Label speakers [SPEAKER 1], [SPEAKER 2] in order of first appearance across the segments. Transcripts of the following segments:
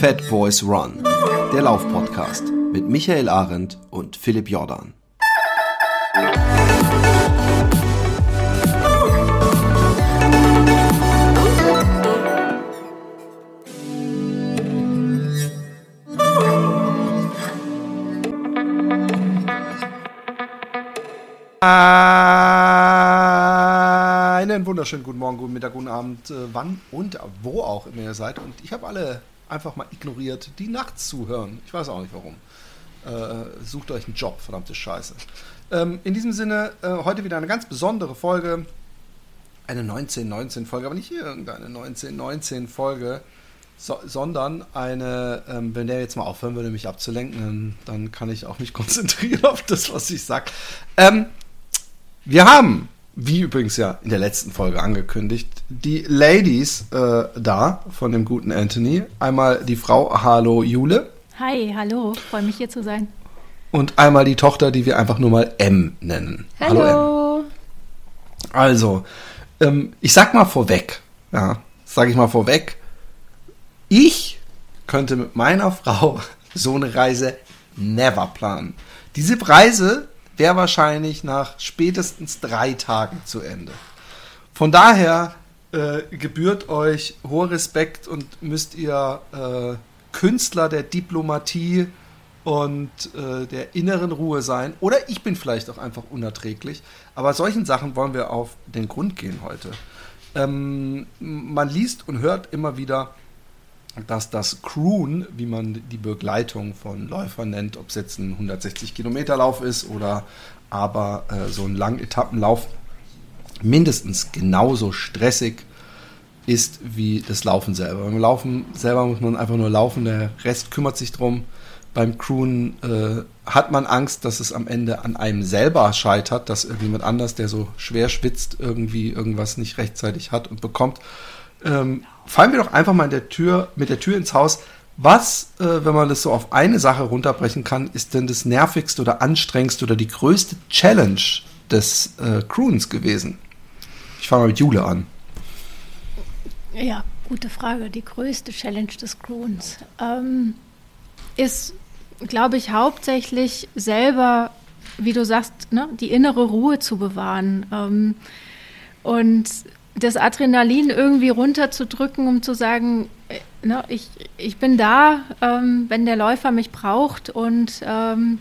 [SPEAKER 1] Fat Boys Run, der Laufpodcast mit Michael Arendt und Philipp Jordan. Einen wunderschönen guten Morgen, guten Mittag, guten Abend, äh, wann und wo auch immer ihr seid. Und ich habe alle einfach mal ignoriert, die nachts zuhören. Ich weiß auch nicht warum. Äh, sucht euch einen Job, verdammte Scheiße. Ähm, in diesem Sinne, äh, heute wieder eine ganz besondere Folge. Eine 1919-Folge, aber nicht irgendeine 1919-Folge, so, sondern eine, ähm, wenn der jetzt mal aufhören würde, mich abzulenken, dann, dann kann ich auch mich konzentrieren auf das, was ich sage. Ähm, wir haben, wie übrigens ja in der letzten Folge angekündigt, die Ladies äh, da von dem guten Anthony. Einmal die Frau Hallo Jule.
[SPEAKER 2] Hi, hallo, freue mich hier zu sein.
[SPEAKER 1] Und einmal die Tochter, die wir einfach nur mal M nennen.
[SPEAKER 2] Hallo. hallo M.
[SPEAKER 1] Also, ähm, ich sag mal vorweg, ja, sag ich mal vorweg, ich könnte mit meiner Frau so eine Reise never planen. Diese Reise wäre wahrscheinlich nach spätestens drei Tagen zu Ende. Von daher äh, gebührt euch hoher Respekt und müsst ihr äh, Künstler der Diplomatie und äh, der inneren Ruhe sein. Oder ich bin vielleicht auch einfach unerträglich. Aber solchen Sachen wollen wir auf den Grund gehen heute. Ähm, man liest und hört immer wieder, dass das Crewen, wie man die Begleitung von Läufern nennt, ob es jetzt ein 160 Kilometer Lauf ist oder aber äh, so ein Langetappenlauf, mindestens genauso stressig ist wie das Laufen selber. Beim Laufen selber muss man einfach nur laufen, der Rest kümmert sich drum. Beim Crewen äh, hat man Angst, dass es am Ende an einem selber scheitert, dass irgendjemand anders, der so schwer schwitzt, irgendwie irgendwas nicht rechtzeitig hat und bekommt ähm, fallen wir doch einfach mal der Tür, mit der Tür ins Haus. Was, äh, wenn man das so auf eine Sache runterbrechen kann, ist denn das nervigste oder anstrengendste oder die größte Challenge des äh, Croons gewesen? Ich fange mal mit Jule an.
[SPEAKER 2] Ja, gute Frage. Die größte Challenge des Croons ähm, ist, glaube ich, hauptsächlich selber, wie du sagst, ne, die innere Ruhe zu bewahren. Ähm, und das Adrenalin irgendwie runterzudrücken, um zu sagen, äh, ne, ich, ich bin da, ähm, wenn der Läufer mich braucht und ähm,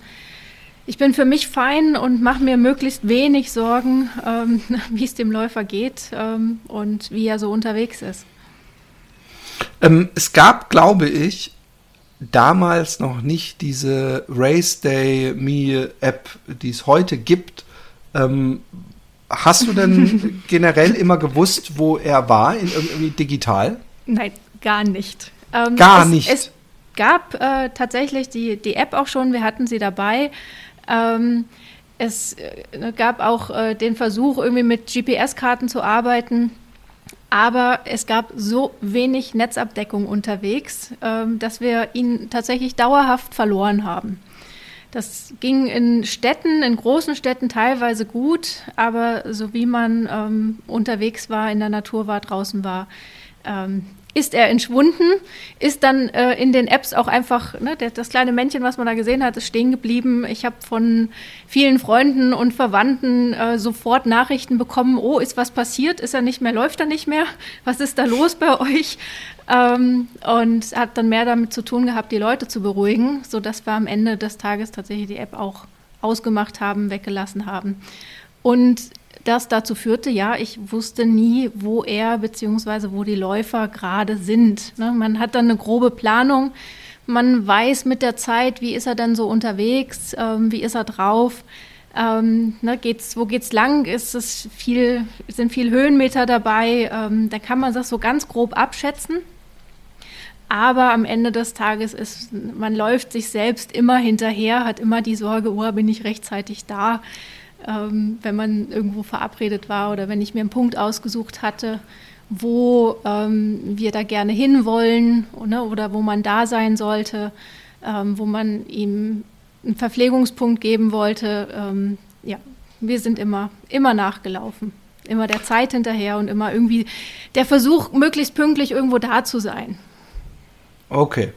[SPEAKER 2] ich bin für mich fein und mache mir möglichst wenig Sorgen, ähm, wie es dem Läufer geht ähm, und wie er so unterwegs ist.
[SPEAKER 1] Ähm, es gab, glaube ich, damals noch nicht diese Race Day Me App, die es heute gibt, ähm, Hast du denn generell immer gewusst, wo er war, in irgendwie digital?
[SPEAKER 2] Nein, gar nicht.
[SPEAKER 1] Ähm, gar es, nicht.
[SPEAKER 2] Es gab äh, tatsächlich die, die App auch schon, wir hatten sie dabei. Ähm, es äh, gab auch äh, den Versuch, irgendwie mit GPS-Karten zu arbeiten. Aber es gab so wenig Netzabdeckung unterwegs, ähm, dass wir ihn tatsächlich dauerhaft verloren haben. Das ging in Städten, in großen Städten teilweise gut, aber so wie man ähm, unterwegs war, in der Natur war, draußen war, ähm, ist er entschwunden, ist dann äh, in den Apps auch einfach, ne, der, das kleine Männchen, was man da gesehen hat, ist stehen geblieben. Ich habe von vielen Freunden und Verwandten äh, sofort Nachrichten bekommen, oh, ist was passiert, ist er nicht mehr, läuft er nicht mehr, was ist da los bei euch? Ähm, und hat dann mehr damit zu tun gehabt, die Leute zu beruhigen, sodass wir am Ende des Tages tatsächlich die App auch ausgemacht haben, weggelassen haben. Und das dazu führte, ja, ich wusste nie, wo er bzw. wo die Läufer gerade sind. Ne? Man hat dann eine grobe Planung, man weiß mit der Zeit, wie ist er denn so unterwegs, ähm, wie ist er drauf. Ähm, ne, geht's, wo geht's lang? Ist es viel, sind viel Höhenmeter dabei? Ähm, da kann man das so ganz grob abschätzen. Aber am Ende des Tages ist, man läuft sich selbst immer hinterher, hat immer die Sorge, oh, bin ich rechtzeitig da? Ähm, wenn man irgendwo verabredet war oder wenn ich mir einen Punkt ausgesucht hatte, wo ähm, wir da gerne hinwollen ne, oder wo man da sein sollte, ähm, wo man ihm einen Verpflegungspunkt geben wollte. Ähm, ja, wir sind immer, immer nachgelaufen, immer der Zeit hinterher und immer irgendwie der Versuch, möglichst pünktlich irgendwo da zu sein.
[SPEAKER 1] Okay.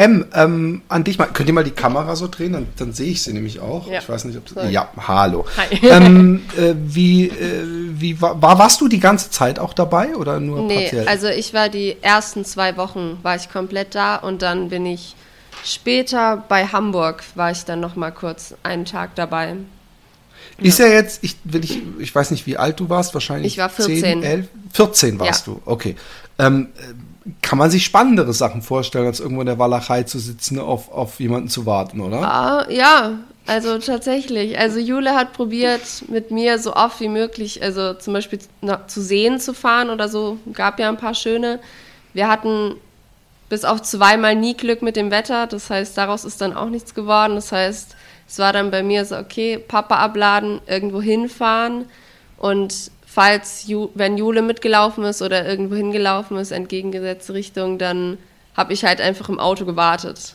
[SPEAKER 1] M, ähm, an dich mal. Könnt ihr mal die Kamera so drehen? Dann, dann sehe ich sie nämlich auch.
[SPEAKER 2] Ja.
[SPEAKER 1] Ich weiß nicht, ob
[SPEAKER 2] Sorry.
[SPEAKER 1] Ja, hallo.
[SPEAKER 2] Hi.
[SPEAKER 1] ähm, äh, wie äh, wie war, war, warst du die ganze Zeit auch dabei oder nur
[SPEAKER 3] Nee,
[SPEAKER 1] partiell?
[SPEAKER 3] also ich war die ersten zwei Wochen, war ich komplett da und dann bin ich später bei Hamburg, war ich dann noch mal kurz einen Tag dabei.
[SPEAKER 1] Ist ja jetzt, ich, will ich, ich weiß nicht, wie alt du warst, wahrscheinlich.
[SPEAKER 3] Ich war 14.
[SPEAKER 1] 10, 11, 14 warst
[SPEAKER 3] Ja.
[SPEAKER 1] du, okay. Ähm, äh, kann man sich spannendere Sachen vorstellen, als irgendwo in der Walachei zu sitzen, auf, auf jemanden zu warten, oder?
[SPEAKER 3] Ah, ja, also tatsächlich. Also Jule hat probiert, mit mir so oft wie möglich, also zum Beispiel na, zu Seen zu fahren oder so. Gab ja ein paar schöne. Wir hatten bis auf zweimal nie Glück mit dem Wetter. Das heißt, daraus ist dann auch nichts geworden. Das heißt, es war dann bei mir so, okay, Papa abladen, irgendwo hinfahren und falls, Ju wenn Jule mitgelaufen ist oder irgendwo hingelaufen ist, entgegengesetzte Richtung, dann habe ich halt einfach im Auto gewartet.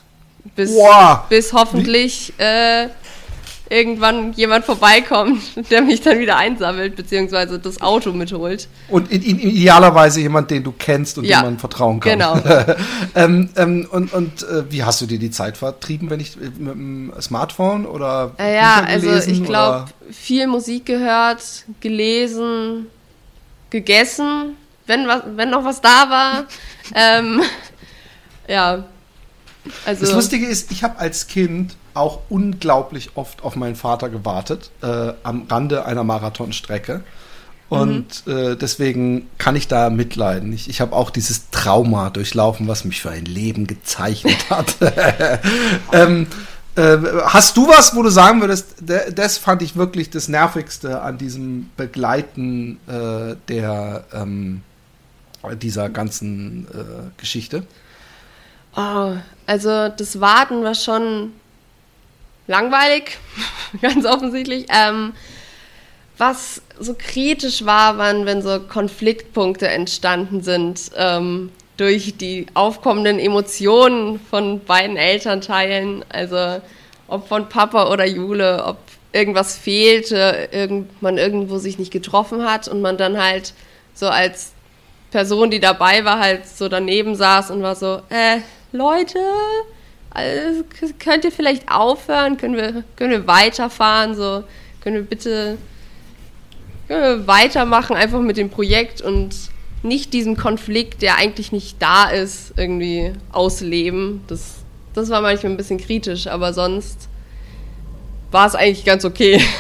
[SPEAKER 3] Bis,
[SPEAKER 1] Wow.
[SPEAKER 3] bis hoffentlich äh, irgendwann jemand vorbeikommt, der mich dann wieder einsammelt, beziehungsweise das Auto mitholt.
[SPEAKER 1] Und in, in, idealerweise jemand, den du kennst und
[SPEAKER 3] Ja,
[SPEAKER 1] dem man vertrauen kann.
[SPEAKER 3] genau.
[SPEAKER 1] ähm, ähm, und und äh, wie hast du dir die Zeit vertrieben, wenn ich mit dem Smartphone oder
[SPEAKER 3] Äh, ja, also
[SPEAKER 1] gelesen
[SPEAKER 3] ich glaube, viel Musik gehört, gelesen, gegessen, wenn, was, wenn noch was da war. ähm, ja, also
[SPEAKER 1] Das Lustige ist, ich habe als Kind auch unglaublich oft auf meinen Vater gewartet, äh, am Rande einer Marathonstrecke. Und äh, deswegen kann ich da mitleiden. Ich, ich habe auch dieses Trauma durchlaufen, was mich für ein Leben gezeichnet hat. ähm, äh, hast du was, wo du sagen würdest, de- das fand ich wirklich das Nervigste an diesem Begleiten äh, der ähm, dieser ganzen äh, Geschichte?
[SPEAKER 3] Oh, also das Warten war schon langweilig, ganz offensichtlich. Ähm, was so kritisch war, waren, wenn so Konfliktpunkte entstanden sind ähm, durch die aufkommenden Emotionen von beiden Elternteilen. Also ob von Papa oder Jule, ob irgendwas fehlte, irgend, man irgendwo sich nicht getroffen hat und man dann halt so als Person, die dabei war, halt so daneben saß und war so, äh, Leute, also, könnt ihr vielleicht aufhören? Können wir, können wir weiterfahren? So, können wir bitte können wir weitermachen, einfach mit dem Projekt und nicht diesen Konflikt, der eigentlich nicht da ist, irgendwie ausleben. Das, das war manchmal ein bisschen kritisch, aber sonst war es eigentlich ganz okay.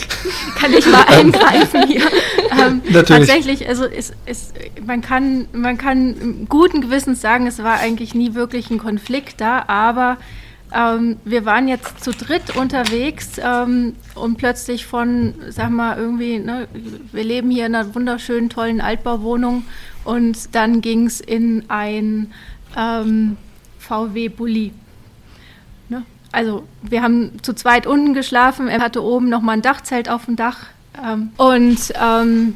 [SPEAKER 2] kann ich mal eingreifen hier. Ähm,
[SPEAKER 1] Natürlich.
[SPEAKER 2] Tatsächlich, also es, es, man, kann, man kann guten Gewissens sagen, es war eigentlich nie wirklich ein Konflikt da, aber ähm, wir waren jetzt zu dritt unterwegs ähm, und plötzlich von, sag mal, irgendwie, ne, wir leben hier in einer wunderschönen, tollen Altbauwohnung und dann ging es in ein ähm, VW-Bulli. Ne? Also wir haben zu zweit unten geschlafen, er hatte oben nochmal ein Dachzelt auf dem Dach ähm, und ähm,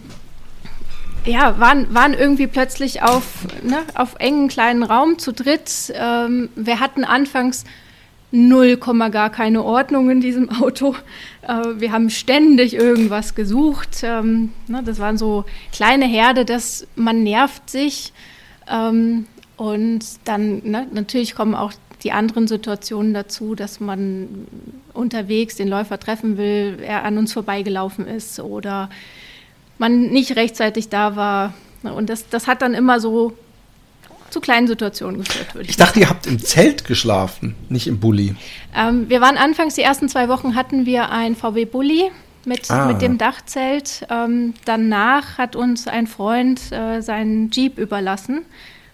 [SPEAKER 2] ja, waren, waren irgendwie plötzlich auf, ne, auf engen kleinen Raum zu dritt. Ähm, wir hatten anfangs null Komma gar keine Ordnung in diesem Auto. Äh, wir haben ständig irgendwas gesucht. Ähm, ne, das waren so kleine Herde, dass man nervt sich. Ähm, und dann ne, natürlich kommen auch die anderen Situationen dazu, dass man unterwegs den Läufer treffen will, er an uns vorbeigelaufen ist oder man nicht rechtzeitig da war. Und das, das hat dann immer so zu kleinen Situationen geführt, würde ich
[SPEAKER 1] Ich dachte, ihr habt im Zelt geschlafen, nicht im Bulli.
[SPEAKER 2] ähm, wir waren anfangs, die ersten zwei Wochen hatten wir ein VW-Bulli mit,
[SPEAKER 1] Ah.
[SPEAKER 2] mit dem Dachzelt. Ähm, danach hat uns ein Freund äh, seinen Jeep überlassen.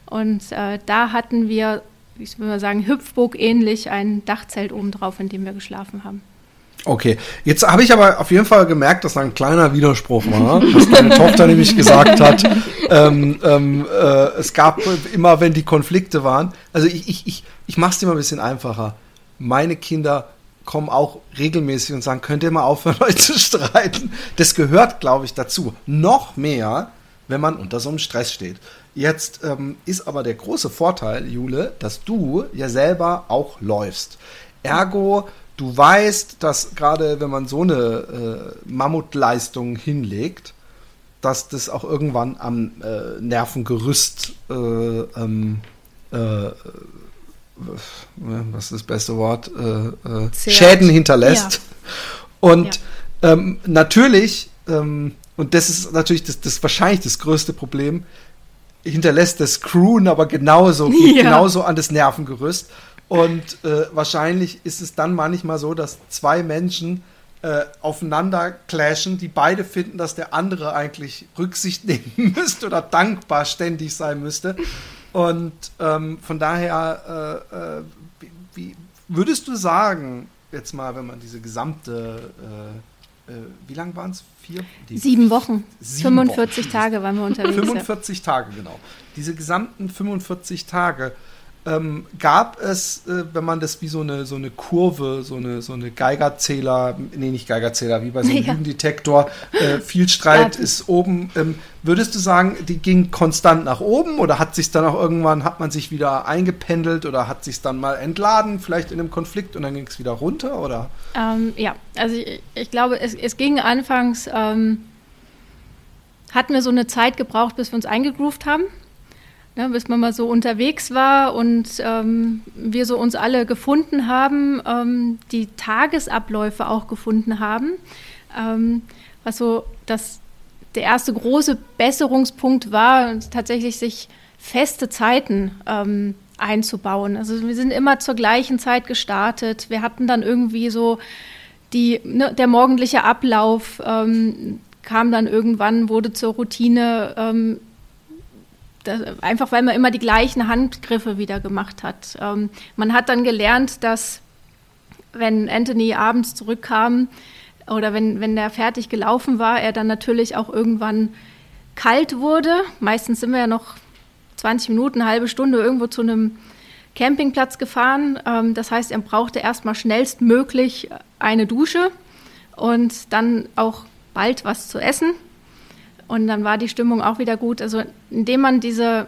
[SPEAKER 2] Und äh, da hatten wir, ich würde mal sagen, Hüpfburg ähnlich ein Dachzelt obendrauf, in dem wir geschlafen haben.
[SPEAKER 1] Okay, jetzt habe ich aber auf jeden Fall gemerkt, dass da ein kleiner Widerspruch war, was deine Tochter nämlich gesagt hat. Ähm, ähm, äh, es gab immer, wenn die Konflikte waren, also ich, ich, ich, ich mache es dir mal ein bisschen einfacher. Meine Kinder kommen auch regelmäßig und sagen, könnt ihr mal aufhören, euch zu streiten. Das gehört, glaube ich, dazu. Noch mehr, wenn man unter so einem Stress steht. Jetzt ähm, ist aber der große Vorteil, Jule, dass du ja selber auch läufst. Ergo, du weißt, dass gerade wenn man so eine äh, Mammutleistung hinlegt, dass das auch irgendwann am äh, Nervengerüst äh, ähm, äh, was ist das beste Wort, äh, äh, Schäden hinterlässt. Ja. Und ja. Ähm, natürlich, ähm, und das ist natürlich das, das wahrscheinlich das größte Problem, hinterlässt das Crewen aber genauso, ja. genauso an das Nervengerüst. Und äh, wahrscheinlich ist es dann manchmal so, dass zwei Menschen äh, aufeinander clashen, die beide finden, dass der andere eigentlich Rücksicht nehmen müsste oder dankbar ständig sein müsste. Und ähm, von daher, äh, äh, wie, würdest du sagen, jetzt mal, wenn man diese gesamte, äh, wie lang waren es? Vier?
[SPEAKER 2] Die Sieben Wochen. Sieben 45 Wochen. Tage waren wir unterwegs.
[SPEAKER 1] 45 ja. Tage, genau. Diese gesamten 45 Tage, ähm, gab es, äh, wenn man das wie so eine, so eine Kurve, so eine, so eine Geigerzähler, nee, nicht Geigerzähler, wie bei so einem ja. Lügendetektor, äh, viel Streit ja. ist oben. Ähm, würdest du sagen, die ging konstant nach oben oder hat sich dann auch irgendwann, hat man sich wieder eingependelt oder hat sich dann mal entladen, vielleicht in einem Konflikt und dann ging es wieder runter, oder?
[SPEAKER 2] Ähm, ja, also ich, ich, glaube, es, es ging anfangs, ähm, hatten wir so eine Zeit gebraucht, bis wir uns eingegroovt haben ne, bis man mal so unterwegs war und ähm, wir so uns alle gefunden haben, ähm, die Tagesabläufe auch gefunden haben. Ähm, was so das, der erste große Besserungspunkt war, tatsächlich sich feste Zeiten ähm, einzubauen. Also wir sind immer zur gleichen Zeit gestartet. Wir hatten dann irgendwie so die, ne, der morgendliche Ablauf ähm, kam dann irgendwann, wurde zur Routine ähm, das, einfach weil man immer die gleichen Handgriffe wieder gemacht hat. Ähm, man hat dann gelernt, dass wenn Anthony abends zurückkam oder wenn, wenn der fertig gelaufen war, er dann natürlich auch irgendwann kalt wurde. Meistens sind wir ja noch 20 Minuten, eine halbe Stunde irgendwo zu einem Campingplatz gefahren. Ähm, das heißt, er brauchte erstmal schnellstmöglich eine Dusche und dann auch bald was zu essen. Und dann war die Stimmung auch wieder gut. Also indem man diese,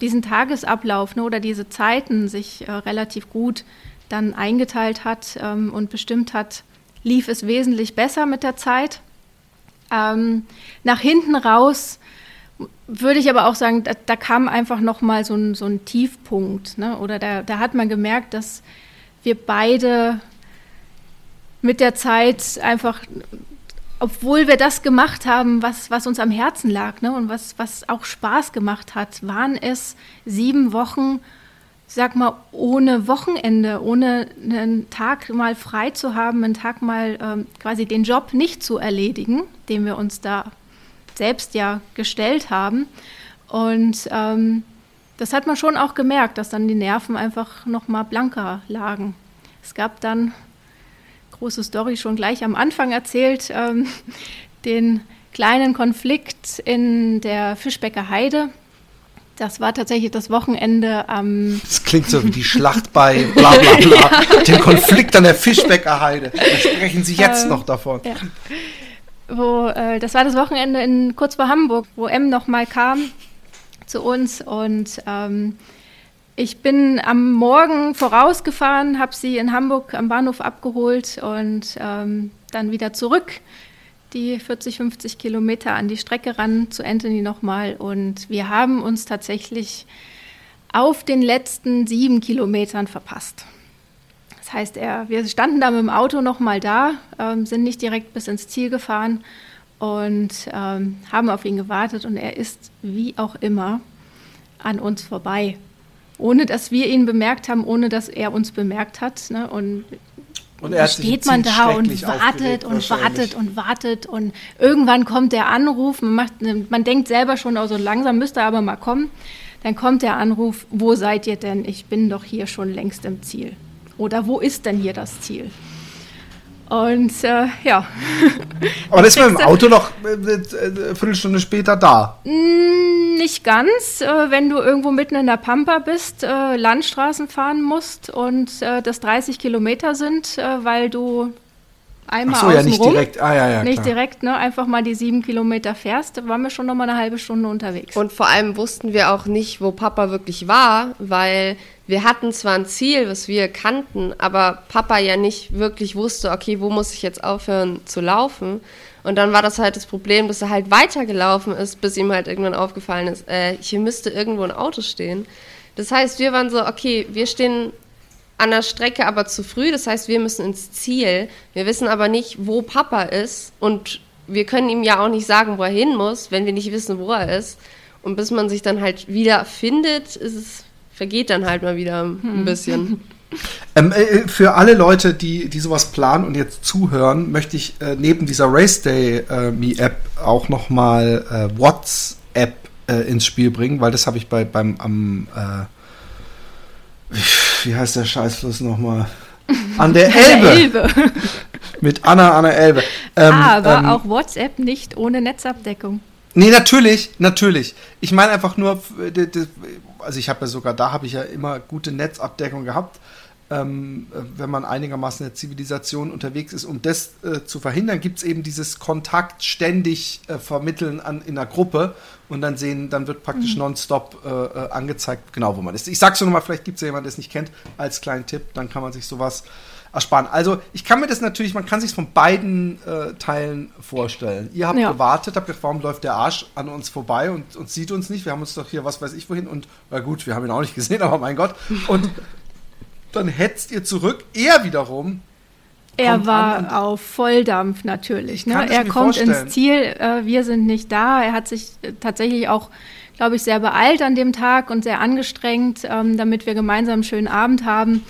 [SPEAKER 2] diesen Tagesablauf ne, oder diese Zeiten sich äh, relativ gut dann eingeteilt hat ähm, und bestimmt hat, lief es wesentlich besser mit der Zeit. Ähm, nach hinten raus würde ich aber auch sagen, da, da kam einfach noch mal so ein, so ein Tiefpunkt. Ne? Oder da, da hat man gemerkt, dass wir beide mit der Zeit einfach obwohl wir das gemacht haben, was, was uns am Herzen lag ne, und was, was auch Spaß gemacht hat, waren es sieben Wochen, sag mal, ohne Wochenende, ohne einen Tag mal frei zu haben, einen Tag mal ähm, quasi den Job nicht zu erledigen, den wir uns da selbst ja gestellt haben. Und ähm, das hat man schon auch gemerkt, dass dann die Nerven einfach noch mal blanker lagen. Es gab dann große Story schon gleich am Anfang erzählt, ähm, den kleinen Konflikt in der Fischbecker Heide. Das war tatsächlich das Wochenende am.
[SPEAKER 1] das klingt so wie die Schlacht bei bla bla bla. ja. Den Konflikt an der Fischbecker Heide. Da sprechen Sie jetzt ähm, noch davon. Ja.
[SPEAKER 2] Wo, äh, das war das Wochenende in, kurz vor Hamburg, wo M nochmal kam zu uns und ähm, ich bin am Morgen vorausgefahren, habe sie in Hamburg am Bahnhof abgeholt und ähm, dann wieder zurück. Die 40, 50 Kilometer an die Strecke ran zu Anthony nochmal. Und wir haben uns tatsächlich auf den letzten sieben Kilometern verpasst. Das heißt, er, wir standen da mit dem Auto nochmal da, ähm, sind nicht direkt bis ins Ziel gefahren und ähm, haben auf ihn gewartet. Und er ist wie auch immer an uns vorbei ohne dass wir ihn bemerkt haben, ohne dass er uns bemerkt hat. Ne? Und, und er steht man da und wartet und wartet und wartet und irgendwann kommt der Anruf. Man, macht, man denkt selber schon, also langsam müsste er aber mal kommen. Dann kommt der Anruf, wo seid ihr denn? Ich bin doch hier schon längst im Ziel. Oder wo ist denn hier das Ziel? Und äh, ja.
[SPEAKER 1] Aber das ist mit dem Auto noch eine äh, Viertelstunde später da?
[SPEAKER 2] Mm, nicht ganz. Äh, wenn du irgendwo mitten in der Pampa bist, äh, Landstraßen fahren musst und äh, das 30 Kilometer sind, äh, weil du einmal Ach so, ja,
[SPEAKER 1] nicht direkt. Ah, ja, ja,
[SPEAKER 2] nicht klar. direkt, ne? Einfach mal die sieben Kilometer fährst, waren wir schon noch mal eine halbe Stunde unterwegs.
[SPEAKER 3] Und vor allem wussten wir auch nicht, wo Papa wirklich war, weil wir hatten zwar ein Ziel, was wir kannten, aber Papa ja nicht wirklich wusste, okay, wo muss ich jetzt aufhören zu laufen? Und dann war das halt das Problem, dass er halt weitergelaufen ist, bis ihm halt irgendwann aufgefallen ist, äh, hier müsste irgendwo ein Auto stehen. Das heißt, wir waren so, okay, wir stehen an der Strecke aber zu früh. Das heißt, wir müssen ins Ziel. Wir wissen aber nicht, wo Papa ist. Und wir können ihm ja auch nicht sagen, wo er hin muss, wenn wir nicht wissen, wo er ist. Und bis man sich dann halt wieder findet, ist es, vergeht dann halt mal wieder ein
[SPEAKER 2] Hm.
[SPEAKER 3] bisschen.
[SPEAKER 1] Ähm, äh, für alle Leute, die, die sowas planen und jetzt zuhören, möchte ich äh, neben dieser Race Day äh, Me App auch nochmal äh, WhatsApp äh, ins Spiel bringen, weil das habe ich bei beim am äh, wie heißt der Scheißfluss nochmal? An der Elbe,
[SPEAKER 2] Elbe.
[SPEAKER 1] mit Anna an der Elbe. Ähm,
[SPEAKER 2] Aber
[SPEAKER 1] ähm,
[SPEAKER 2] auch WhatsApp nicht ohne Netzabdeckung.
[SPEAKER 1] Nee, natürlich, natürlich. Ich meine einfach nur, d- also ich habe ja sogar, da habe ich ja immer gute Netzabdeckung gehabt, ähm, äh, wenn man einigermaßen in der Zivilisation unterwegs ist. Um das äh, zu verhindern, gibt es eben dieses Kontakt ständig äh, vermitteln an, in einer Gruppe und dann sehen, dann wird praktisch nonstop äh, äh, angezeigt, genau wo man ist. Ich sag's nur nochmal, vielleicht gibt es ja jemanden, der es nicht kennt, als kleinen Tipp, dann kann man sich sowas ersparen. Also ich kann mir das natürlich, man kann sich von beiden äh, Teilen vorstellen. Ihr habt
[SPEAKER 2] Ja.
[SPEAKER 1] gewartet, habt gedacht, warum läuft der Arsch an uns vorbei und, und sieht uns nicht? Wir haben uns doch hier was weiß ich wohin und na gut, wir haben ihn auch nicht gesehen, aber mein Gott. Und dann hetzt ihr zurück. Er wiederum
[SPEAKER 2] Er war auf Volldampf natürlich. Ne? Er kommt
[SPEAKER 1] vorstellen.
[SPEAKER 2] ins Ziel, äh, wir sind nicht da. Er hat sich äh, tatsächlich auch, glaube ich, sehr beeilt an dem Tag und sehr angestrengt, ähm, damit wir gemeinsam einen schönen Abend haben.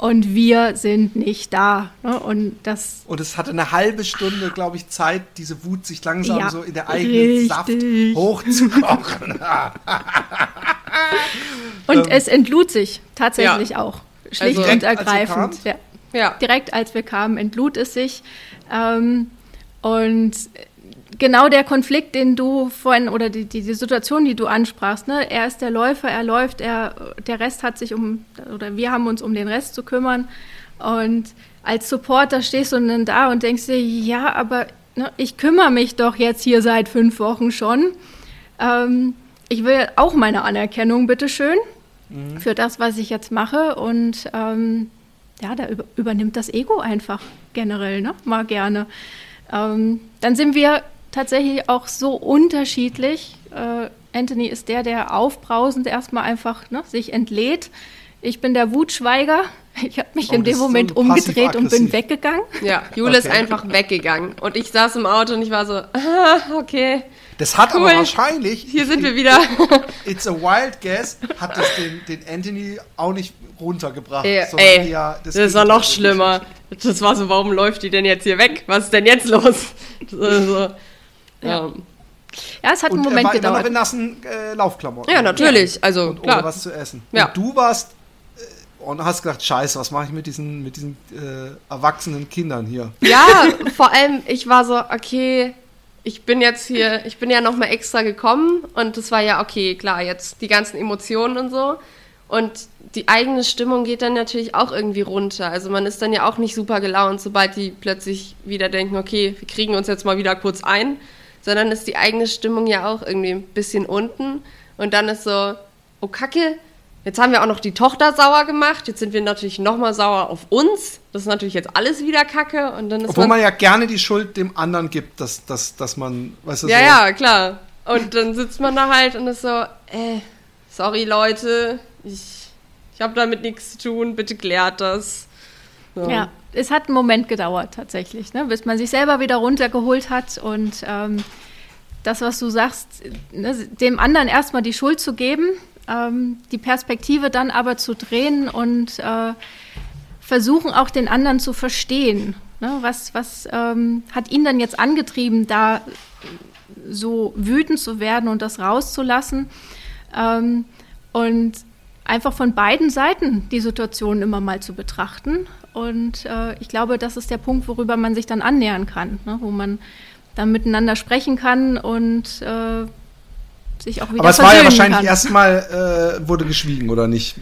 [SPEAKER 2] Und wir sind nicht da. Ne? Und das
[SPEAKER 1] Und es hatte eine halbe Stunde, glaube ich, Zeit, diese Wut sich langsam
[SPEAKER 2] Ja,
[SPEAKER 1] so in der eigenen Saft
[SPEAKER 2] richtig.
[SPEAKER 1] hochzukochen.
[SPEAKER 2] Und
[SPEAKER 1] Ähm,
[SPEAKER 2] es entlud sich tatsächlich auch. Schlicht
[SPEAKER 3] Also-
[SPEAKER 2] und
[SPEAKER 1] als
[SPEAKER 2] ergreifend. Ja.
[SPEAKER 3] Ja.
[SPEAKER 2] Direkt als wir kamen, entlud es sich. Ähm, und genau der Konflikt, den du vorhin, oder die, die, die Situation, die du ansprachst, ne? er ist der Läufer, er läuft, er, der Rest hat sich um, oder wir haben uns um den Rest zu kümmern. Und als Supporter stehst du dann da und denkst dir, ja, aber ne, ich kümmere mich doch jetzt hier seit fünf Wochen schon. Ähm, ich will auch meine Anerkennung, bitteschön, für das, was ich jetzt mache. Und ähm, ja, da über, übernimmt das Ego einfach generell, ne? Mal gerne. Ähm, dann sind wir tatsächlich auch so unterschiedlich. Äh, Anthony ist der, der aufbrausend erstmal einfach ne, sich entlädt. Ich bin der Wutschweiger. Ich habe mich
[SPEAKER 1] Oh,
[SPEAKER 2] in
[SPEAKER 1] das
[SPEAKER 2] dem
[SPEAKER 1] ist so
[SPEAKER 2] Moment umgedreht und bin weggegangen.
[SPEAKER 3] Ja, Jule ist
[SPEAKER 1] Okay.
[SPEAKER 3] einfach weggegangen. Und ich saß im Auto und ich war so, ah, okay,
[SPEAKER 1] Das hat
[SPEAKER 3] Cool.
[SPEAKER 1] aber wahrscheinlich,
[SPEAKER 3] hier sind wir wieder.
[SPEAKER 1] it's a wild guess, hat das den, den Anthony auch nicht runtergebracht.
[SPEAKER 3] Ey, ey,
[SPEAKER 1] eher
[SPEAKER 3] das war noch schlimmer. Das war so, warum läuft die denn jetzt hier weg? Was ist denn jetzt los? Also, ja.
[SPEAKER 2] Ja. Ja, es hat einen
[SPEAKER 1] Und er
[SPEAKER 2] Moment
[SPEAKER 1] war immer noch
[SPEAKER 2] gedauert.
[SPEAKER 1] in nassen äh, Laufklamotten.
[SPEAKER 3] ja, natürlich. Also,
[SPEAKER 1] Und ohne
[SPEAKER 3] klar.
[SPEAKER 1] was zu essen.
[SPEAKER 3] Ja.
[SPEAKER 1] Und du warst äh, und hast gedacht, scheiße, was mache ich mit diesen, mit diesen äh, erwachsenen Kindern hier?
[SPEAKER 3] Ja, vor allem, ich war so, okay, ich bin jetzt hier, ich bin ja nochmal extra gekommen und es war ja, okay, klar, jetzt die ganzen Emotionen und so. Und die eigene Stimmung geht dann natürlich auch irgendwie runter. Also man ist dann ja auch nicht super gelaunt, sobald die plötzlich wieder denken, okay, wir kriegen uns jetzt mal wieder kurz ein, sondern ist die eigene Stimmung ja auch irgendwie ein bisschen unten. Und dann ist so, oh Kacke, jetzt haben wir auch noch die Tochter sauer gemacht, jetzt sind wir natürlich nochmal sauer auf uns. Das ist natürlich jetzt alles wieder Kacke. Und dann ist
[SPEAKER 1] Obwohl man ja gerne die Schuld dem anderen gibt, dass, dass, dass man, weißt du,
[SPEAKER 3] ja,
[SPEAKER 1] so,
[SPEAKER 3] ja, klar. Und dann sitzt man da halt und ist so, äh, sorry Leute, ich, ich habe damit nichts zu tun, bitte klärt das. So.
[SPEAKER 2] Ja, es hat einen Moment gedauert tatsächlich, ne, bis man sich selber wieder runtergeholt hat und ähm, das, was du sagst, ne, dem anderen erstmal die Schuld zu geben, ähm, die Perspektive dann aber zu drehen und äh, versuchen auch den anderen zu verstehen. Ne, was was ähm, hat ihn dann jetzt angetrieben, da so wütend zu werden und das rauszulassen? Ähm, und einfach von beiden Seiten die Situation immer mal zu betrachten. Und äh, ich glaube, das ist der Punkt, worüber man sich dann annähern kann, ne? wo man dann miteinander sprechen kann und äh, sich auch wieder
[SPEAKER 1] Aber es war ja wahrscheinlich erstmal, äh, wurde geschwiegen, oder nicht?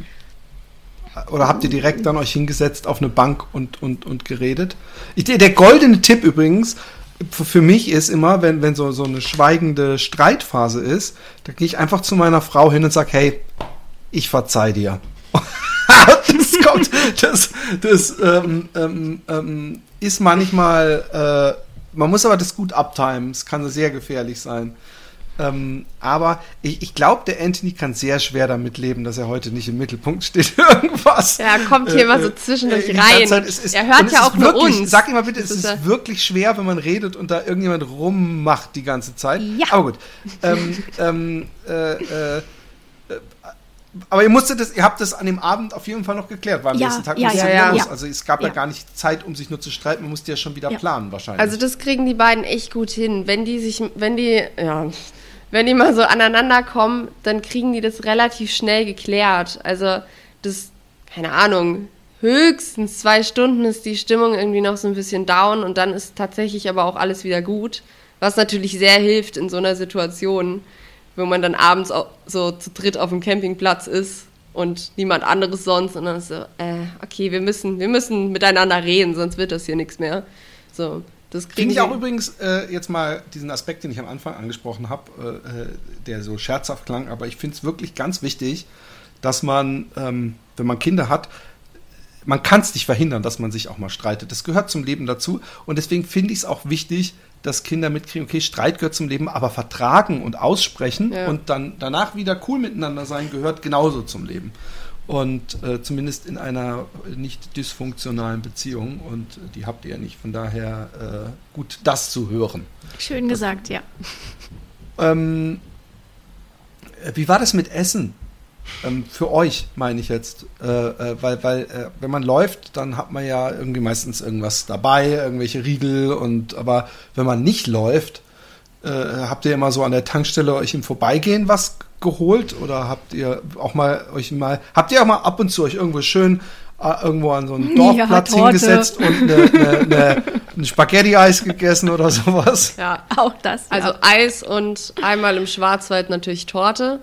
[SPEAKER 1] Oder habt ihr direkt dann euch hingesetzt auf eine Bank und, und, und geredet? Ich, der goldene Tipp übrigens für, für mich ist immer, wenn, wenn so, so eine schweigende Streitphase ist, da gehe ich einfach zu meiner Frau hin und sage, hey, ich verzeih dir. das kommt, das, das ähm, ähm, ähm, ist manchmal, äh, man muss aber das gut abtimen, es kann sehr gefährlich sein. Ähm, aber ich, ich glaube, der Anthony kann sehr schwer damit leben, dass er heute nicht im Mittelpunkt steht. Irgendwas.
[SPEAKER 3] Ja, kommt hier äh, mal so zwischendurch äh, rein.
[SPEAKER 1] Zeit, es, er hört ja auch nur wirklich, uns. Sag ihm mal bitte, es ist, ist wirklich schwer, wenn man redet und da irgendjemand rummacht die ganze Zeit. Ja. Aber gut. Ähm, ähm, äh, äh, aber ihr musstet das, ihr habt das an dem Abend auf jeden Fall noch geklärt, weil am ja, nächsten Tag
[SPEAKER 2] ja, ja, ja,
[SPEAKER 1] ja, Also es gab ja. gar nicht Zeit, um sich nur zu streiten, man musste ja schon wieder planen wahrscheinlich.
[SPEAKER 3] Also das kriegen die beiden echt gut hin. Wenn die sich, wenn die, ja, wenn die mal so aneinander kommen, dann kriegen die das relativ schnell geklärt. Also das, keine Ahnung, höchstens zwei Stunden ist die Stimmung irgendwie noch so ein bisschen down und dann ist tatsächlich aber auch alles wieder gut. Was natürlich sehr hilft in so einer Situation wo man dann abends so zu dritt auf dem Campingplatz ist und niemand anderes sonst und dann ist so, äh, okay, wir müssen, wir müssen miteinander reden, sonst wird das hier nichts mehr. So,
[SPEAKER 1] das Finde ich auch übrigens äh, jetzt mal diesen Aspekt, den ich am Anfang angesprochen habe, äh, äh, der so scherzhaft klang, aber ich finde es wirklich ganz wichtig, dass man, ähm, wenn man Kinder hat, man kann es nicht verhindern, dass man sich auch mal streitet. Das gehört zum Leben dazu und deswegen finde ich es auch wichtig, dass Kinder mitkriegen, okay, Streit gehört zum Leben, aber vertragen und aussprechen ja. und dann danach wieder cool miteinander sein, gehört genauso zum Leben. Und äh, zumindest in einer nicht dysfunktionalen Beziehung. Und die habt ihr ja nicht. Von daher äh, gut, das zu hören.
[SPEAKER 2] Schön gesagt, ja.
[SPEAKER 1] Ähm, wie war das mit Essen? Ähm, für euch meine ich jetzt, äh, äh, weil, weil äh, wenn man läuft, dann hat man ja irgendwie meistens irgendwas dabei, irgendwelche Riegel und aber wenn man nicht läuft, äh, habt ihr immer so an der Tankstelle euch im Vorbeigehen was geholt oder habt ihr auch mal euch mal, habt ihr auch mal ab und zu euch irgendwo schön äh, irgendwo an so einen Dorfplatz ja, hingesetzt und eine, eine, eine, ein Spaghetti-Eis gegessen oder sowas?
[SPEAKER 3] Ja, auch das. Also ja. Eis und einmal im Schwarzwald natürlich Torte.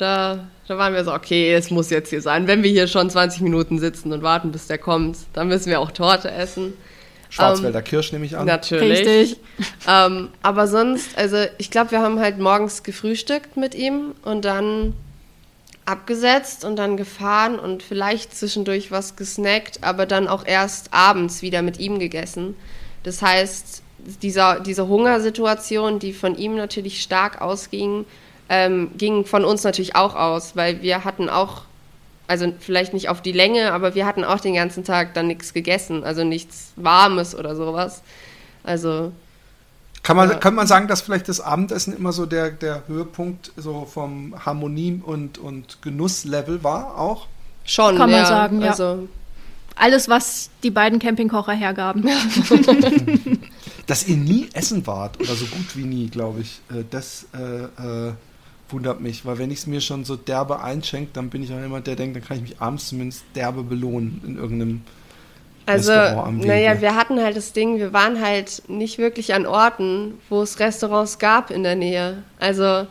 [SPEAKER 3] Da da waren wir so, okay, es muss jetzt hier sein. Wenn wir hier schon 20 Minuten sitzen und warten, bis der kommt, dann müssen wir auch Torte essen.
[SPEAKER 1] Schwarzwälder ähm, Kirsch nehme ich an.
[SPEAKER 3] Natürlich. Richtig. ähm, aber sonst, also ich glaube, wir haben halt morgens gefrühstückt mit ihm und dann abgesetzt und dann gefahren und vielleicht zwischendurch was gesnackt, aber dann auch erst abends wieder mit ihm gegessen. Das heißt, dieser, diese Hungersituation, die von ihm natürlich stark ausging, ähm, ging von uns natürlich auch aus, weil wir hatten auch, also vielleicht nicht auf die Länge, aber wir hatten auch den ganzen Tag dann nichts gegessen, also nichts Warmes oder sowas. Also.
[SPEAKER 1] Kann man, ja. kann man sagen, dass vielleicht das Abendessen immer so der, der Höhepunkt so vom Harmonie- und, und Genusslevel war auch?
[SPEAKER 2] Schon, kann man sagen, ja. Also, alles, was die beiden Campingkocher hergaben.
[SPEAKER 1] Dass ihr nie essen wart oder so gut wie nie, glaube ich. Äh, das äh, äh, wundert mich, weil wenn ich es mir schon so derbe einschenke, dann bin ich auch immer der, der denkt, dann kann ich mich abends zumindest derbe belohnen in irgendeinem
[SPEAKER 3] also, naja, wir hatten halt das Ding, wir waren halt nicht wirklich an Orten, wo es Restaurants gab in der Nähe. Also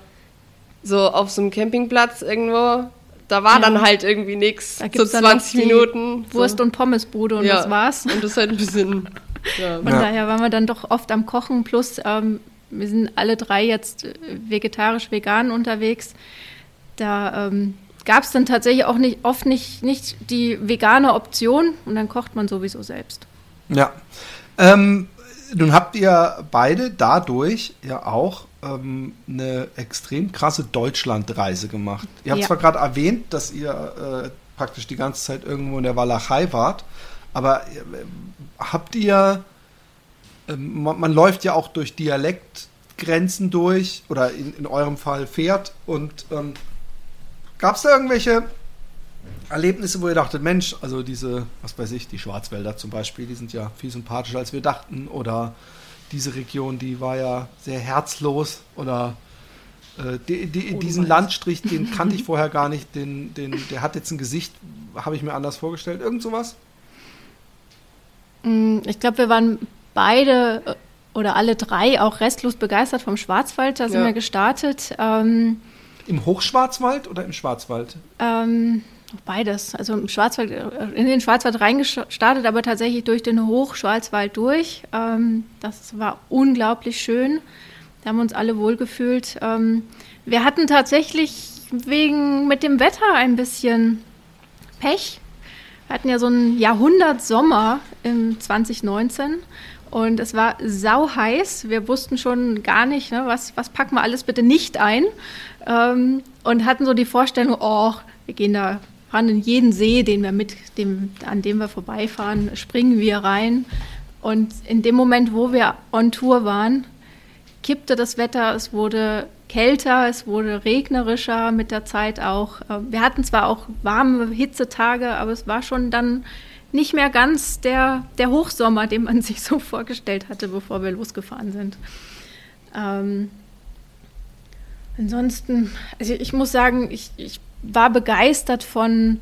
[SPEAKER 3] so auf so einem Campingplatz irgendwo, da war ja. dann halt irgendwie nichts. So 20 Minuten.
[SPEAKER 2] Wurst-
[SPEAKER 3] so.
[SPEAKER 2] und Pommesbude und ja. das war's.
[SPEAKER 3] Und das ist halt ein bisschen.
[SPEAKER 2] Ja. Von daher waren wir dann doch oft am Kochen, plus ähm, wir sind alle drei jetzt äh, vegetarisch-vegan unterwegs. Da ähm, gab es dann tatsächlich auch nicht, oft nicht, nicht die vegane Option und dann kocht man sowieso selbst.
[SPEAKER 1] Ja. Ähm, nun habt ihr beide dadurch ja auch ähm, eine extrem krasse Deutschlandreise gemacht. Ihr habt ja. zwar gerade erwähnt, dass ihr äh, praktisch die ganze Zeit irgendwo in der Walachei wart, aber äh, habt ihr man, man, läuft ja auch durch Dialektgrenzen durch oder in, in eurem Fall fährt. Und ähm, gab es da irgendwelche Erlebnisse, wo ihr dachtet, Mensch, also diese, was weiß ich, die Schwarzwälder zum Beispiel, die sind ja viel sympathischer als wir dachten. Oder diese Region, die war ja sehr herzlos. Oder äh, die, die, oh, diesen Landstrich, den kannte ich vorher gar nicht. Den, den, der hat jetzt ein Gesicht, habe ich mir anders vorgestellt. Irgend sowas?
[SPEAKER 2] Mm, ich glaube, wir waren beide äh, oder alle drei auch restlos begeistert vom Schwarzwald. Da sind ja. wir gestartet. Ähm,
[SPEAKER 1] Im Hochschwarzwald oder im Schwarzwald?
[SPEAKER 2] Ähm, beides. Also im Schwarzwald, äh, in den Schwarzwald reingestartet, aber tatsächlich durch den Hochschwarzwald durch. Ähm, das war unglaublich schön. Da haben wir uns alle wohlgefühlt. Ähm, wir hatten tatsächlich wegen mit dem Wetter ein bisschen Pech. Wir hatten ja so einen Jahrhundertsommer im 2019 Und es war sau heiß. Wir wussten schon gar nicht, ne, was, was packen wir alles bitte nicht ein. Ähm, und hatten so die Vorstellung, oh, wir gehen da fahren in jeden See, den wir mit, dem, an dem wir vorbeifahren, springen wir rein. Und in dem Moment, wo wir on Tour waren, kippte das Wetter, es wurde kälter, es wurde regnerischer mit der Zeit auch. Äh, wir hatten zwar auch warme Hitzetage, aber es war schon dann nicht mehr ganz der, der Hochsommer, den man sich so vorgestellt hatte, bevor wir losgefahren sind. Ähm, ansonsten, also ich muss sagen, ich, ich war begeistert von,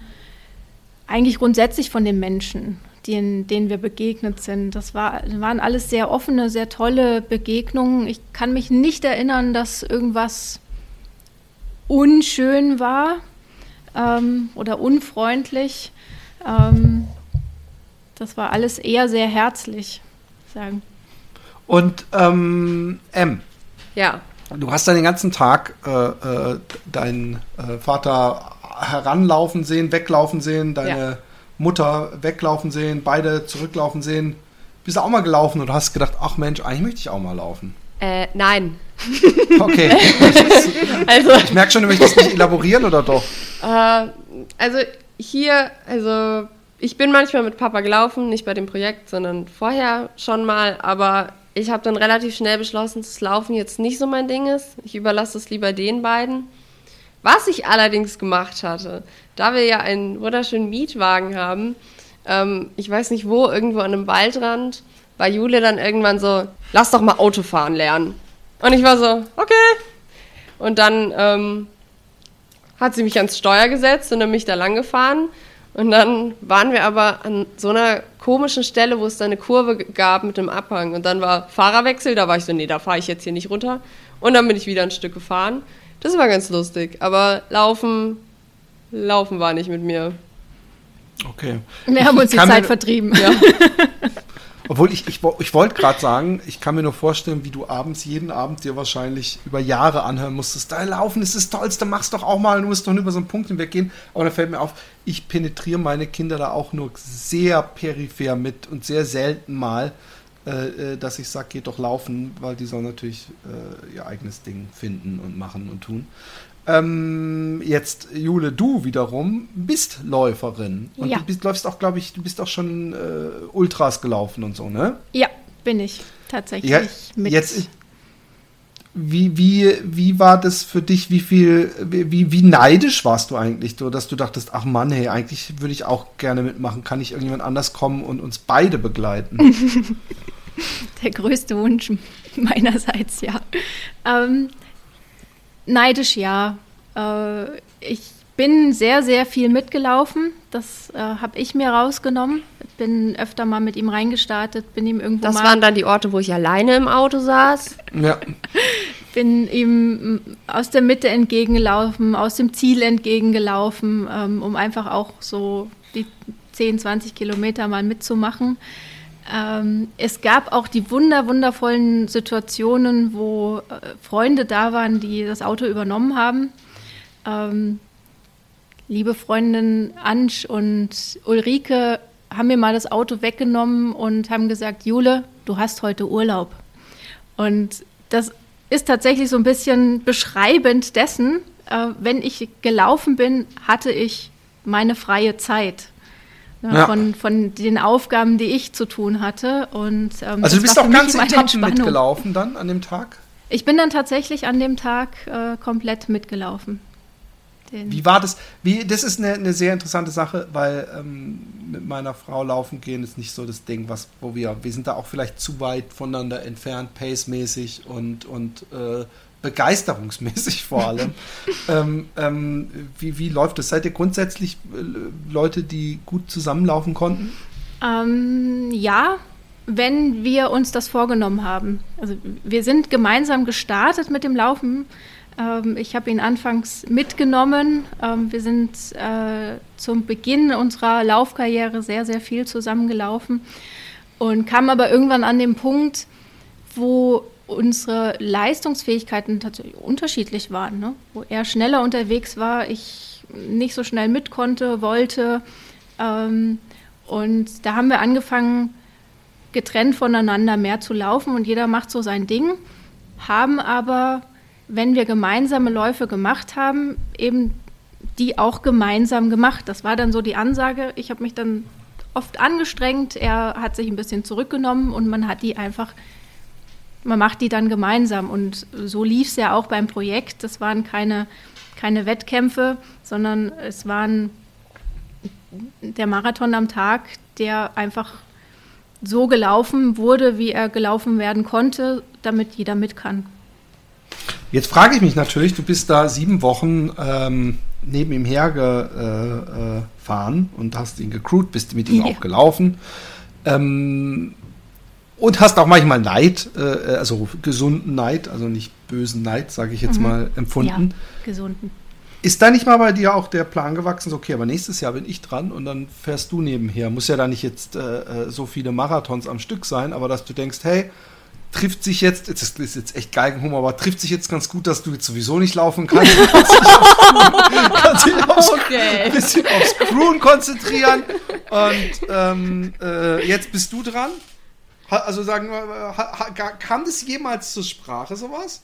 [SPEAKER 2] eigentlich grundsätzlich von den Menschen, denen, denen wir begegnet sind. Das war, waren alles sehr offene, sehr tolle Begegnungen. Ich kann mich nicht erinnern, dass irgendwas unschön war ähm, oder unfreundlich. Ähm, das war alles eher sehr herzlich, sagen.
[SPEAKER 1] Und ähm, M.
[SPEAKER 3] Ja.
[SPEAKER 1] Du hast dann den ganzen Tag äh, äh, deinen äh, Vater heranlaufen sehen, weglaufen sehen, deine ja. Mutter weglaufen sehen, beide zurücklaufen sehen. Bist du auch mal gelaufen und hast gedacht, ach Mensch, eigentlich möchte ich auch mal laufen?
[SPEAKER 3] Äh, nein.
[SPEAKER 1] Okay. also, ich merke schon, du möchtest nicht elaborieren oder doch?
[SPEAKER 3] Äh, also hier, also ich bin manchmal mit Papa gelaufen, nicht bei dem Projekt, sondern vorher schon mal, aber ich habe dann relativ schnell beschlossen, dass Laufen jetzt nicht so mein Ding ist. Ich überlasse es lieber den beiden. Was ich allerdings gemacht hatte, da wir ja einen wunderschönen Mietwagen haben, ähm, ich weiß nicht wo, irgendwo an einem Waldrand, war Jule dann irgendwann so, lass doch mal Autofahren lernen. Und ich war so, okay. Und dann ähm, hat sie mich ans Steuer gesetzt und dann mich da lang gefahren. Und dann waren wir aber an so einer komischen Stelle, wo es da eine Kurve gab mit dem Abhang. Und dann war Fahrerwechsel, da war ich so, nee, da fahre ich jetzt hier nicht runter. Und dann bin ich wieder ein Stück gefahren. Das war ganz lustig. Aber laufen, laufen war nicht mit mir.
[SPEAKER 1] Okay.
[SPEAKER 2] Wir haben uns die Zeit vertrieben. Ja.
[SPEAKER 1] Obwohl ich, ich, ich wollte gerade sagen, ich kann mir nur vorstellen, wie du abends, jeden Abend dir wahrscheinlich über Jahre anhören musstest. Da laufen ist das Tollste, mach's doch auch mal, du musst doch nur über so einen Punkt hinweggehen. Aber da fällt mir auf, ich penetriere meine Kinder da auch nur sehr peripher mit und sehr selten mal, äh, äh dass ich sage, geht doch laufen, weil die sollen natürlich äh, ihr eigenes Ding finden und machen und tun. Ähm, jetzt, Jule, du wiederum bist Läuferin. Und ja. du bist, läufst auch, glaube ich, du bist auch schon äh, Ultras gelaufen und so, ne?
[SPEAKER 2] Ja, bin ich tatsächlich. Ja,
[SPEAKER 1] mit. Jetzt, wie, wie, wie war das für dich? Wie viel, wie, wie neidisch warst du eigentlich, so, dass du dachtest, ach Mann, hey, eigentlich würde ich auch gerne mitmachen. Kann ich irgendjemand anders kommen und uns beide begleiten?
[SPEAKER 2] Der größte Wunsch meinerseits, ja. Ähm, Neidisch ja. Äh, ich bin sehr, sehr viel mitgelaufen. Das äh, habe ich mir rausgenommen. Bin öfter mal mit ihm reingestartet, bin ihm irgendwo
[SPEAKER 3] Das
[SPEAKER 2] mal
[SPEAKER 3] waren dann die Orte, wo ich alleine im Auto saß.
[SPEAKER 1] Ja.
[SPEAKER 2] bin ihm aus der Mitte entgegengelaufen, aus dem Ziel entgegengelaufen, ähm, um einfach auch so die 10, 20 Kilometer mal mitzumachen. Ähm, es gab auch die wunder, wundervollen Situationen, wo äh, Freunde da waren, die das Auto übernommen haben. Ähm, liebe Freundin Ansch und Ulrike haben mir mal das Auto weggenommen und haben gesagt, Jule, du hast heute Urlaub. Und das ist tatsächlich so ein bisschen beschreibend dessen, äh, wenn ich gelaufen bin, hatte ich meine freie Zeit ja. Von, von den Aufgaben, die ich zu tun hatte. Und,
[SPEAKER 1] ähm, also du bist auch ganz Etappen mitgelaufen dann an dem Tag?
[SPEAKER 2] Ich bin dann tatsächlich an dem Tag äh, komplett mitgelaufen.
[SPEAKER 1] Den wie war das? Wie, das ist eine, eine sehr interessante Sache, weil ähm, mit meiner Frau laufen gehen ist nicht so das Ding, was, wo wir, wir sind da auch vielleicht zu weit voneinander entfernt, pacemäßig und, und äh, begeisterungsmäßig vor allem. ähm, ähm, wie, wie läuft das? Seid ihr grundsätzlich äh, Leute, die gut zusammenlaufen konnten?
[SPEAKER 2] Ähm, ja, wenn wir uns das vorgenommen haben. Also wir sind gemeinsam gestartet mit dem Laufen. Ähm, ich habe ihn anfangs mitgenommen. Ähm, wir sind äh, zum Beginn unserer Laufkarriere sehr, sehr viel zusammengelaufen und kamen aber irgendwann an den Punkt, wo unsere Leistungsfähigkeiten tatsächlich unterschiedlich waren. Ne? Wo er schneller unterwegs war, ich nicht so schnell mit konnte, wollte. Ähm, und da haben wir angefangen, getrennt voneinander mehr zu laufen und jeder macht so sein Ding, haben aber, wenn wir gemeinsame Läufe gemacht haben, eben die auch gemeinsam gemacht. Das war dann so die Ansage. Ich habe mich dann oft angestrengt, er hat sich ein bisschen zurückgenommen und man hat die einfach, man macht die dann gemeinsam. Und so lief es ja auch beim Projekt. Das waren keine, keine Wettkämpfe, sondern es waren der Marathon am Tag, der einfach so gelaufen wurde, wie er gelaufen werden konnte, damit jeder mit kann.
[SPEAKER 1] Jetzt frage ich mich natürlich, du bist da sieben Wochen ähm, neben ihm hergefahren äh, und hast ihn gecrewt, bist mit ihm ja. auch gelaufen. Ähm, und hast auch manchmal Neid, äh, also gesunden Neid, also nicht bösen Neid, sage ich jetzt mhm. mal, empfunden. Ja,
[SPEAKER 2] gesunden.
[SPEAKER 1] Ist da nicht mal bei dir auch der Plan gewachsen, so, okay, aber nächstes Jahr bin ich dran und dann fährst du nebenher? Muss ja da nicht jetzt äh, äh, so viele Marathons am Stück sein, aber dass du denkst, hey, trifft sich jetzt, das ist jetzt echt Geigenhumor, aber trifft sich jetzt ganz gut, dass du jetzt sowieso nicht laufen kannst. kannst dich aufs, okay. ein bisschen aufs Crewen konzentrieren. Und ähm, äh, jetzt bist du dran. Also sagen wir, kam das jemals zur Sprache, sowas?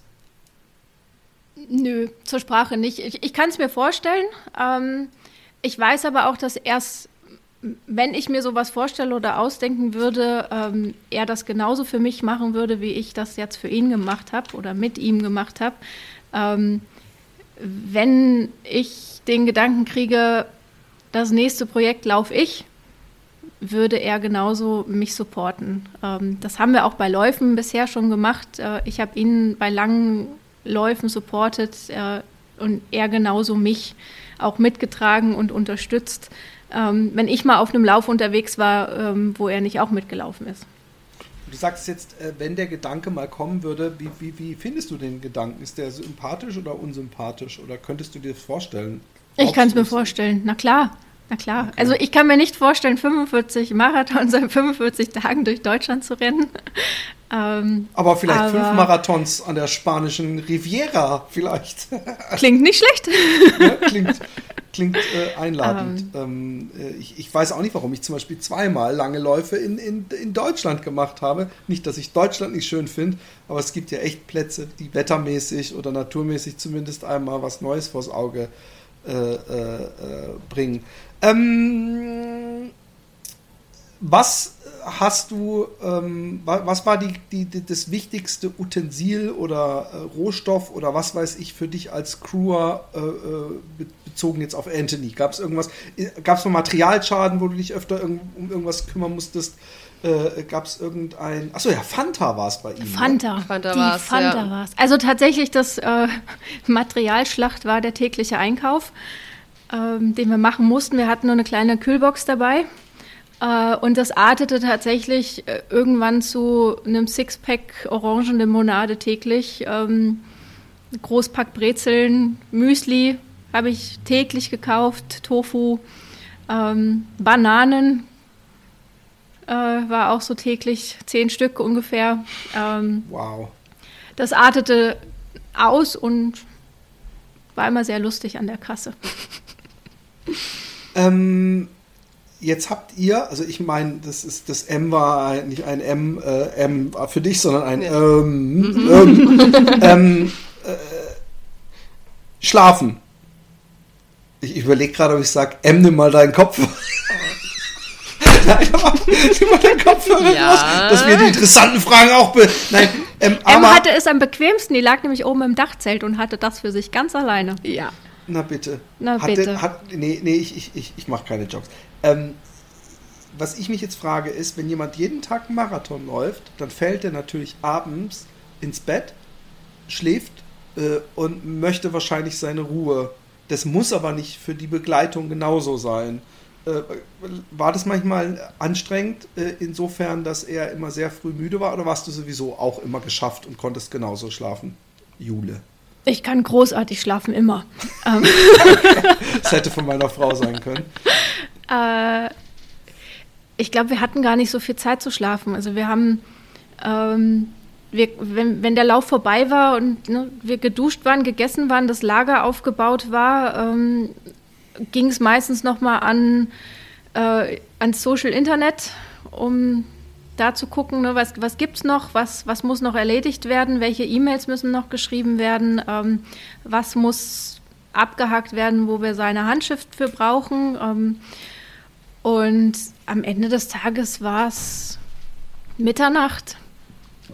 [SPEAKER 2] Nö, zur Sprache nicht. Ich, ich kann es mir vorstellen. Ähm, ich weiß aber auch, dass erst wenn ich mir sowas vorstelle oder ausdenken würde, ähm, er das genauso für mich machen würde, wie ich das jetzt für ihn gemacht habe oder mit ihm gemacht habe. Ähm, wenn ich den Gedanken kriege, das nächste Projekt laufe ich, würde er genauso mich supporten. Ähm, das haben wir auch bei Läufen bisher schon gemacht. Äh, ich habe ihn bei langen Läufen supportet äh, und er genauso mich auch mitgetragen und unterstützt ähm, wenn ich mal auf einem Lauf unterwegs war, ähm, wo er nicht auch mitgelaufen ist.
[SPEAKER 1] Du sagst jetzt, äh, wenn der Gedanke mal kommen würde, wie, wie, wie findest du den Gedanken? Ist der sympathisch oder unsympathisch? Oder könntest du dir das vorstellen?
[SPEAKER 2] Ich kann es mir vorstellen, na klar. Na klar. Okay. Also ich kann mir nicht vorstellen, 45 Marathons in 45 Tagen durch Deutschland zu rennen.
[SPEAKER 1] Ähm, aber vielleicht aber fünf Marathons an der spanischen Riviera, vielleicht.
[SPEAKER 2] Klingt nicht schlecht.
[SPEAKER 1] ja, klingt, klingt äh, einladend. Ähm, ähm, äh, ich, ich, weiß auch nicht, warum ich zum Beispiel zweimal lange Läufe in, in, in Deutschland gemacht habe. Nicht, dass ich Deutschland nicht schön finde, aber es gibt ja echt Plätze, die wettermäßig oder naturmäßig zumindest einmal was Neues vors Auge äh, äh, äh bringen. Ähm, was hast du, ähm, was war die, die, die, das wichtigste Utensil oder äh, Rohstoff oder was weiß ich für dich als Crewer äh, äh bezogen jetzt auf Anthony? Gab es irgendwas, äh, gab es noch Materialschaden, wo du dich öfter um irgendwas kümmern musstest? Äh, gab es irgendein, achso ja, Fanta war es bei ihm.
[SPEAKER 2] Fanta, ne? Fanta war es. Fanta ja. war's. Also tatsächlich, das äh, Materialschlacht war der tägliche Einkauf, ähm, den wir machen mussten. Wir hatten nur eine kleine Kühlbox dabei äh, und das artete tatsächlich äh, irgendwann zu einem Sixpack Orangenlimonade täglich. Ähm, Großpack Brezeln, Müsli habe ich täglich gekauft, Tofu, ähm, Bananen äh, war auch so täglich, zehn Stück ungefähr. Ähm,
[SPEAKER 1] wow.
[SPEAKER 2] Das artete aus und war immer sehr lustig an der Kasse.
[SPEAKER 1] Ähm, jetzt habt ihr, also ich meine, das ist das M war nicht ein M, äh, M für dich, sondern ein ja. ähm, ähm, ähm, äh, Schlafen. Ich überlege gerade, ob ich sage, M, nimm mal deinen Kopf. Nimm mal deinen Kopfhörer ja. raus, dass wir die interessanten Fragen auch. Be Nein,
[SPEAKER 2] ähm, M hatte es am bequemsten. Die lag nämlich oben im Dachzelt und hatte das für sich ganz alleine.
[SPEAKER 3] Ja.
[SPEAKER 1] Na bitte.
[SPEAKER 2] Na Hatte, bitte.
[SPEAKER 1] Hat, nee, nee, ich, ich, ich, ich mache keine Jokes. Ähm, was ich mich jetzt frage, ist, wenn jemand jeden Tag einen Marathon läuft, dann fällt er natürlich abends ins Bett, schläft äh, und möchte wahrscheinlich seine Ruhe. Das muss aber nicht für die Begleitung genauso sein. Äh, war das manchmal anstrengend, äh, insofern, dass er immer sehr früh müde war, oder warst du sowieso auch immer geschafft und konntest genauso schlafen? Jule.
[SPEAKER 2] Ich kann großartig schlafen, immer.
[SPEAKER 1] Ähm. das hätte von meiner Frau sein können.
[SPEAKER 2] Äh, ich glaube, wir hatten gar nicht so viel Zeit zu schlafen. Also wir haben, ähm, wir, wenn, wenn, der Lauf vorbei war und ne, wir geduscht waren, gegessen waren, das Lager aufgebaut war, ähm, ging es meistens noch mal an äh, ans Social Internet, um da zu gucken, ne, was, was gibt es noch, was, was muss noch erledigt werden, welche E-Mails müssen noch geschrieben werden, ähm, was muss abgehakt werden, wo wir seine Handschrift für brauchen. Ähm, und am Ende des Tages war es Mitternacht.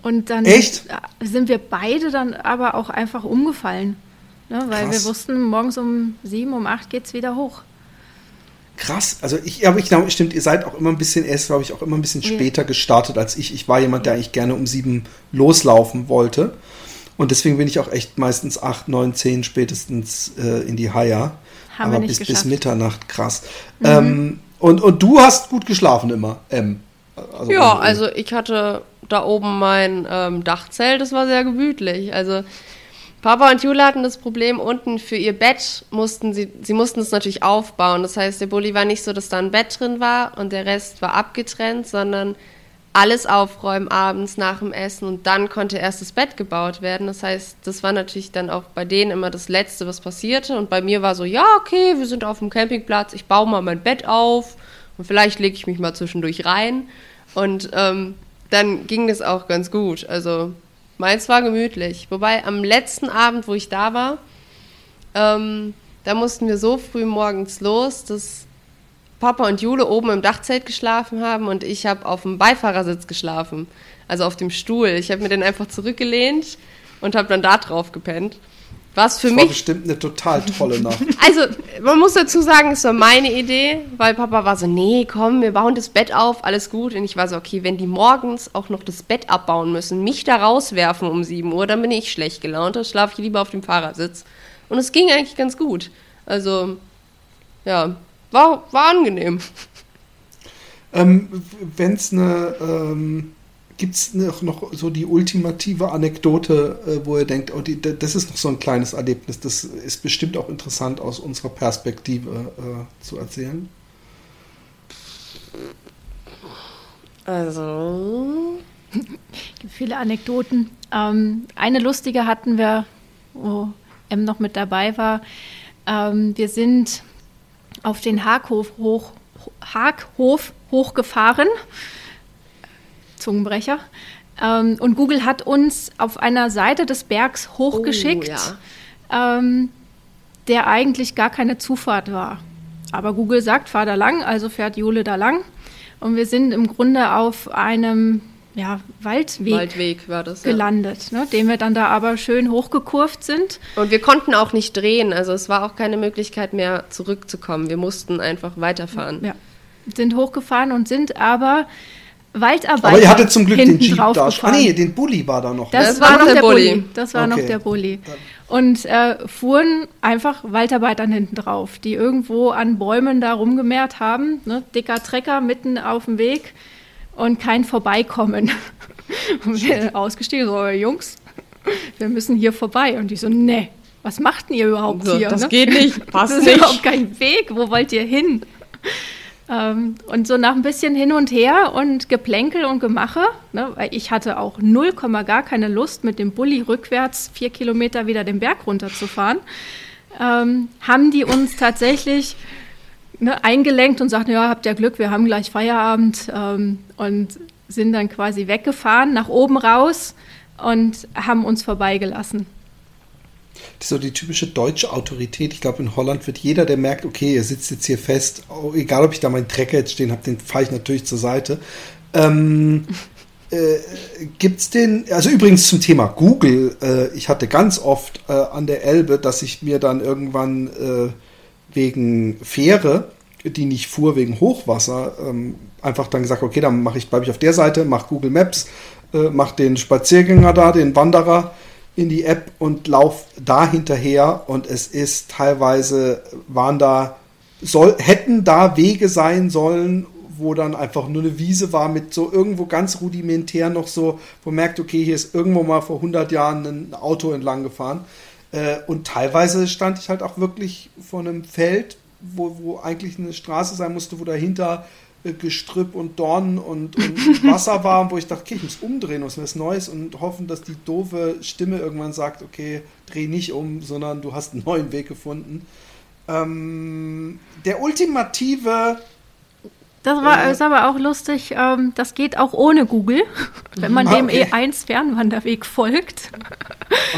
[SPEAKER 2] Und dann
[SPEAKER 1] Echt?
[SPEAKER 2] sind wir beide dann aber auch einfach umgefallen. Ne, weil Krass. wir wussten, morgens um sieben, um acht geht es wieder hoch.
[SPEAKER 1] Krass, also ich, aber ich glaube, stimmt, ihr seid auch immer ein bisschen, erst glaube ich, auch immer ein bisschen später gestartet als ich. Ich war jemand, der eigentlich gerne um sieben loslaufen wollte. Und deswegen bin ich auch echt meistens acht, neun, zehn spätestens äh, in die Haier.
[SPEAKER 2] Haben aber bis,
[SPEAKER 1] bis Mitternacht, krass. Mhm. Ähm, und, und du hast gut geschlafen immer, M.
[SPEAKER 3] Also ja, also ich hatte da oben mein ähm, Dachzelt, das war sehr gemütlich. Also Papa und Jule hatten das Problem, unten für ihr Bett mussten sie, sie mussten es natürlich aufbauen. Das heißt, der Bulli war nicht so, dass da ein Bett drin war und der Rest war abgetrennt, sondern alles aufräumen abends nach dem Essen und dann konnte erst das Bett gebaut werden. Das heißt, das war natürlich dann auch bei denen immer das Letzte, was passierte. Und bei mir war so, ja, okay, wir sind auf dem Campingplatz, ich baue mal mein Bett auf und vielleicht lege ich mich mal zwischendurch rein. Und ähm, dann ging das auch ganz gut. Also Meins war gemütlich. Wobei am letzten Abend, wo ich da war, ähm, da mussten wir so früh morgens los, dass Papa und Jule oben im Dachzelt geschlafen haben und ich habe auf dem Beifahrersitz geschlafen, also auf dem Stuhl. Ich habe mir den einfach zurückgelehnt und habe dann da drauf gepennt. Was für das mich. War
[SPEAKER 1] bestimmt eine total tolle Nacht.
[SPEAKER 3] Also, man muss dazu sagen, es war meine Idee, weil Papa war so: Nee, komm, wir bauen das Bett auf, alles gut. Und ich war so: Okay, wenn die morgens auch noch das Bett abbauen müssen, mich da rauswerfen um 7 Uhr, dann bin ich schlecht gelaunt. Dann schlafe ich lieber auf dem Fahrersitz. Und es ging eigentlich ganz gut. Also, ja, war, war angenehm.
[SPEAKER 1] Ähm, wenn es eine. Ähm Gibt es noch, noch so die ultimative Anekdote, äh, wo ihr denkt, oh, die, das ist noch so ein kleines Erlebnis, das ist bestimmt auch interessant aus unserer Perspektive äh, zu erzählen?
[SPEAKER 3] Also.
[SPEAKER 2] Es gibt viele Anekdoten. Ähm, eine lustige hatten wir, wo M noch mit dabei war. Ähm, wir sind auf den Haaghof hoch, Haaghof hochgefahren Zungenbrecher. Ähm, und Google hat uns auf einer Seite des Bergs hochgeschickt, oh, ja. ähm, der eigentlich gar keine Zufahrt war. Aber Google sagt, fahr da lang, also fährt Jule da lang. Und wir sind im Grunde auf einem ja, Waldweg,
[SPEAKER 3] Waldweg das,
[SPEAKER 2] gelandet, ja. ne, den wir dann da aber schön hochgekurvt sind.
[SPEAKER 3] Und wir konnten auch nicht drehen, also es war auch keine Möglichkeit mehr zurückzukommen. Wir mussten einfach weiterfahren.
[SPEAKER 2] Ja, sind hochgefahren und sind aber Waldarbeiter.
[SPEAKER 1] Aber ihr hattet zum Glück den Jeep da. Ah nee, den Bulli war da noch.
[SPEAKER 2] Das, das war, noch der Bulli. Bulli. Das war okay. noch der Bulli. Und äh, fuhren einfach Waldarbeitern hinten drauf, die irgendwo an Bäumen da rumgemehrt haben. Ne? Dicker Trecker mitten auf dem Weg und kein Vorbeikommen. und wir ausgestiegen, so, Jungs, wir müssen hier vorbei. Und die so, ne, was macht denn ihr überhaupt so, hier?
[SPEAKER 3] Das ne? geht nicht,
[SPEAKER 2] passt das ist nicht. überhaupt kein Weg, wo wollt ihr hin? Ähm, und so nach ein bisschen hin und her und Geplänkel und Gemache, ne, weil ich hatte auch null Komma gar keine Lust, mit dem Bulli rückwärts vier Kilometer wieder den Berg runterzufahren, ähm, haben die uns tatsächlich ne, eingelenkt und sagten, ja, habt ihr Glück, wir haben gleich Feierabend ähm, und sind dann quasi weggefahren, nach oben raus und haben uns vorbeigelassen.
[SPEAKER 1] So die typische deutsche Autorität. Ich glaube, in Holland wird jeder, der merkt, okay, er sitzt jetzt hier fest, oh, egal ob ich da meinen Trecker jetzt stehen habe, den fahre ich natürlich zur Seite. Ähm, äh, gibt's den, also übrigens zum Thema Google, äh, ich hatte ganz oft äh, an der Elbe, dass ich mir dann irgendwann äh, wegen Fähre, die nicht fuhr wegen Hochwasser, ähm, einfach dann gesagt, okay, dann mache ich, bleibe ich auf der Seite, mache Google Maps, äh, mache den Spaziergänger da, den Wanderer in die App und lauf da hinterher und es ist teilweise waren da soll hätten da Wege sein sollen, wo dann einfach nur eine Wiese war mit so irgendwo ganz rudimentär noch so, wo man merkt, okay, hier ist irgendwo mal vor 100 Jahren ein Auto entlang gefahren. Äh, und teilweise stand ich halt auch wirklich vor einem Feld, wo, wo eigentlich eine Straße sein musste, wo dahinter Gestrüpp und Dornen und, und Wasser war, wo ich dachte, okay, ich muss umdrehen, was was Neues und hoffen, dass die doofe Stimme irgendwann sagt, okay, dreh nicht um, sondern du hast einen neuen Weg gefunden. Ähm, der ultimative
[SPEAKER 2] Das war äh, ist aber auch lustig. Ähm, das geht auch ohne Google, wenn man dem okay. E1-Fernwanderweg folgt.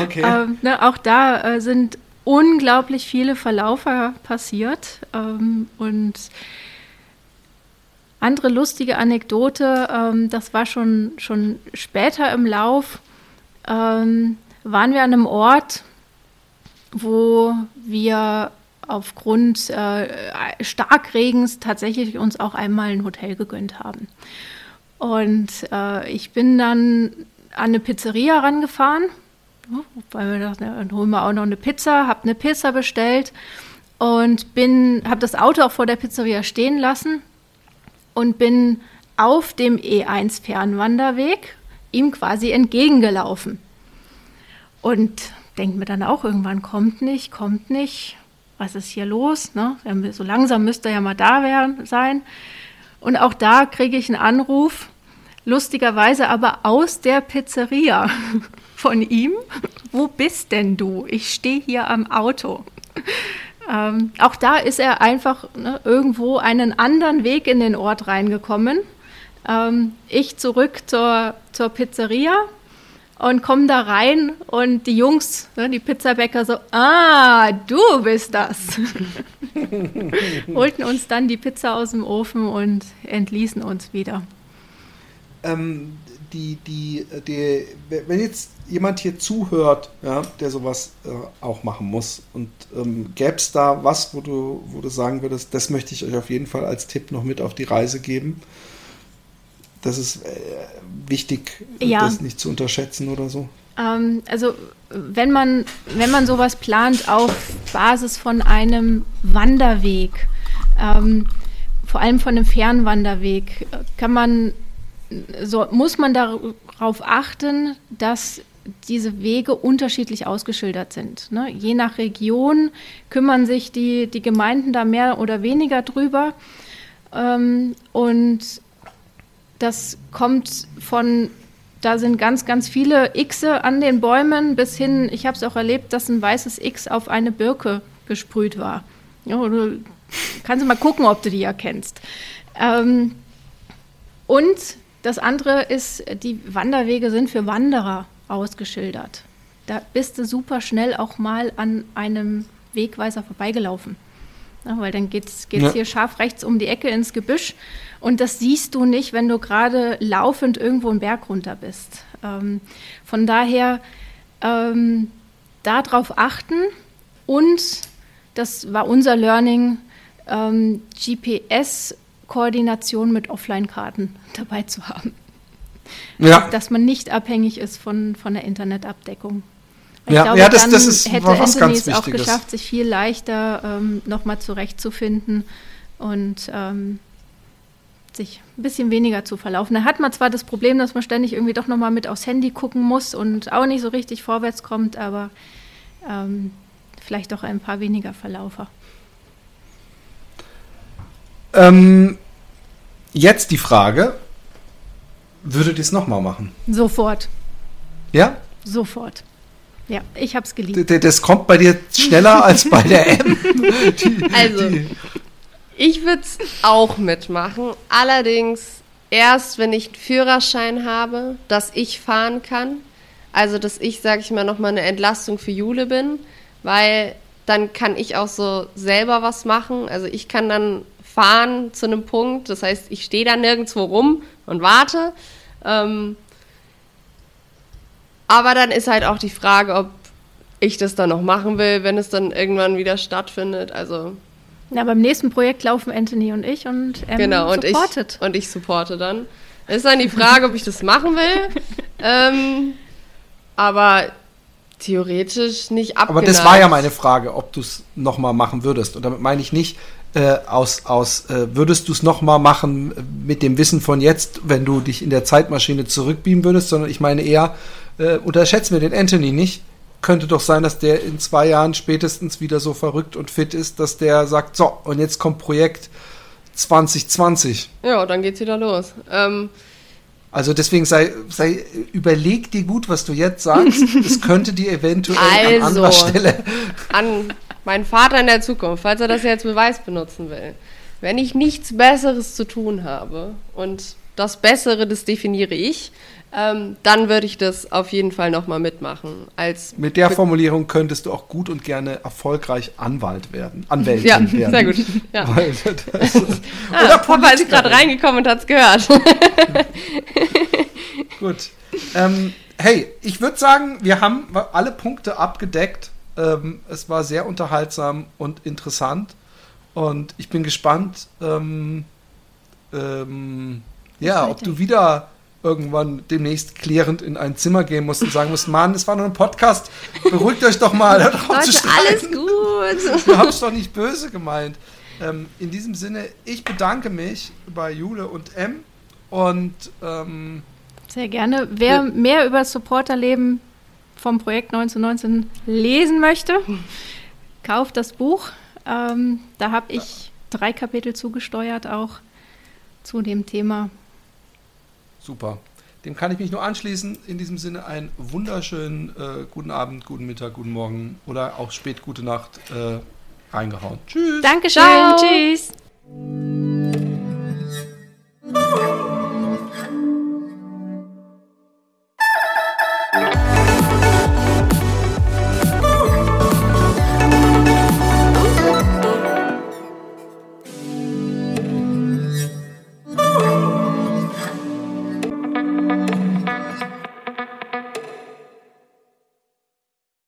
[SPEAKER 2] Okay. Ähm, ne, auch da äh, sind unglaublich viele Verlaufer passiert. Ähm, und andere lustige Anekdote, ähm, das war schon, schon später im Lauf, ähm, waren wir an einem Ort, wo wir aufgrund äh, Starkregens tatsächlich uns auch einmal ein Hotel gegönnt haben. Und äh, ich bin dann an eine Pizzeria rangefahren, weil wir dachten, dann holen wir auch noch eine Pizza, habe eine Pizza bestellt und habe das Auto auch vor der Pizzeria stehen lassen und bin auf dem E1 Fernwanderweg ihm quasi entgegengelaufen. Und denkt mir dann auch irgendwann, kommt nicht, kommt nicht was ist hier los? Ne? So langsam müsste er ja mal da werden, sein. Und auch da kriege ich einen Anruf, lustigerweise aber aus der Pizzeria von ihm. Wo bist denn du? Ich stehe hier am Auto. Ähm, auch da ist er einfach ne, irgendwo einen anderen Weg in den Ort reingekommen. Ähm, ich zurück zur, zur Pizzeria, und kommen da rein und die Jungs, ne, die Pizzabäcker so, ah, du bist das. Holten uns dann die Pizza aus dem Ofen und entließen uns wieder.
[SPEAKER 1] Ähm, die, die, die, wenn jetzt jemand hier zuhört, ja, der sowas äh, auch machen muss und ähm, gäbe es da was, wo du, wo du sagen würdest, das möchte ich euch auf jeden Fall als Tipp noch mit auf die Reise geben? das ist äh, wichtig, ja. das nicht zu unterschätzen oder so?
[SPEAKER 2] Ähm, also wenn man, wenn man sowas plant auf Basis von einem Wanderweg, ähm, vor allem von einem Fernwanderweg, kann man, so, muss man darauf achten, dass diese Wege unterschiedlich ausgeschildert sind. Ne? Je nach Region kümmern sich die, die Gemeinden da mehr oder weniger drüber. Ähm, und das kommt von, da sind ganz, ganz viele Xe an den Bäumen bis hin, ich habe es auch erlebt, dass ein weißes X auf eine Birke gesprüht war. Ja, du kannst du mal gucken, ob du die erkennst. Ähm, und das andere ist, die Wanderwege sind für Wanderer ausgeschildert. Da bist du super schnell auch mal an einem Wegweiser vorbeigelaufen. Ja, weil dann geht es ja. hier scharf rechts um die Ecke ins Gebüsch und das siehst du nicht, wenn du gerade laufend irgendwo einen Berg runter bist. Ähm, von daher ähm, darauf achten und das war unser Learning, ähm, GPS-Koordination mit Offline-Karten dabei zu haben. Ja. Dass man nicht abhängig ist von, von der Internetabdeckung. Ich ja, glaube, ja, das, das ist hätte was Anthony es auch geschafft, sich viel leichter ähm, nochmal zurechtzufinden und ähm, sich ein bisschen weniger zu verlaufen. Da hat man zwar das Problem, dass man ständig irgendwie doch nochmal mit aufs Handy gucken muss und auch nicht so richtig vorwärts kommt, aber ähm, vielleicht auch ein paar weniger Verlaufer.
[SPEAKER 1] Ähm, jetzt die Frage, würdet ihr es nochmal machen?
[SPEAKER 2] Sofort.
[SPEAKER 1] Ja?
[SPEAKER 2] Sofort. Ja, ich habe es geliebt.
[SPEAKER 1] Das kommt bei dir schneller als bei der M.
[SPEAKER 3] Die, also, die. ich würde es auch mitmachen. Allerdings erst, wenn ich einen Führerschein habe, dass ich fahren kann. Also, dass ich, sage ich mal, nochmal eine Entlastung für Jule bin, weil dann kann ich auch so selber was machen. Also, ich kann dann fahren zu einem Punkt. Das heißt, ich stehe da nirgendwo rum und warte. Ähm, aber dann ist halt auch die Frage, ob ich das dann noch machen will, wenn es dann irgendwann wieder stattfindet. Also.
[SPEAKER 2] Ja, beim nächsten Projekt laufen Anthony und ich und
[SPEAKER 3] ähm, genau, und supportet. Ich, und ich supporte dann. Es ist dann die Frage, ob ich das machen will. ähm, aber theoretisch nicht
[SPEAKER 1] abgeneigt. Aber das war ja meine Frage, ob du es nochmal machen würdest. Und damit meine ich nicht, äh, aus, aus äh, würdest du es nochmal machen mit dem Wissen von jetzt, wenn du dich in der Zeitmaschine zurückbeamen würdest, sondern ich meine eher, äh, unterschätzen wir den Anthony nicht. Könnte doch sein, dass der in zwei Jahren spätestens wieder so verrückt und fit ist, dass der sagt, so, und jetzt kommt Projekt 2020.
[SPEAKER 3] Ja, dann geht's wieder los. Ähm,
[SPEAKER 1] also deswegen sei, sei, überleg dir gut, was du jetzt sagst. Es könnte dir eventuell
[SPEAKER 3] also,
[SPEAKER 1] an anderer Stelle.
[SPEAKER 3] An, mein Vater in der Zukunft, falls er das jetzt Beweis benutzen will, wenn ich nichts Besseres zu tun habe und das Bessere, das definiere ich, ähm, dann würde ich das auf jeden Fall nochmal mitmachen. Als
[SPEAKER 1] Mit der Formulierung könntest du auch gut und gerne erfolgreich Anwalt werden. Anwältin
[SPEAKER 3] ja,
[SPEAKER 1] werden.
[SPEAKER 3] sehr gut. Ja.
[SPEAKER 1] Weil das ist,
[SPEAKER 3] Ah,
[SPEAKER 1] oder
[SPEAKER 3] Papa ist gerade reingekommen und hat es gehört.
[SPEAKER 1] Gut. Ähm, hey, ich würde sagen, wir haben alle Punkte abgedeckt. Ähm, es war sehr unterhaltsam und interessant. Und ich bin gespannt, ähm, ähm, ja, ob du wieder irgendwann demnächst klärend in ein Zimmer gehen musst und sagen musst, Mann, es war nur ein Podcast, beruhigt euch doch mal, hört auf zu
[SPEAKER 3] alles gut.
[SPEAKER 1] Du hast doch nicht böse gemeint. Ähm, in diesem Sinne, ich bedanke mich bei Jule und M und ähm,
[SPEAKER 2] Sehr gerne. Wer mehr über das Supporterleben vom Projekt 1919 lesen möchte, kauft das Buch. Ähm, da habe ich drei Kapitel zugesteuert, auch zu dem Thema.
[SPEAKER 1] Super. Dem kann ich mich nur anschließen. In diesem Sinne einen wunderschönen äh, guten Abend, guten Mittag, guten Morgen oder auch spät gute Nacht äh, reingehauen. Tschüss.
[SPEAKER 2] Dankeschön.
[SPEAKER 3] Ciao.
[SPEAKER 2] Tschüss.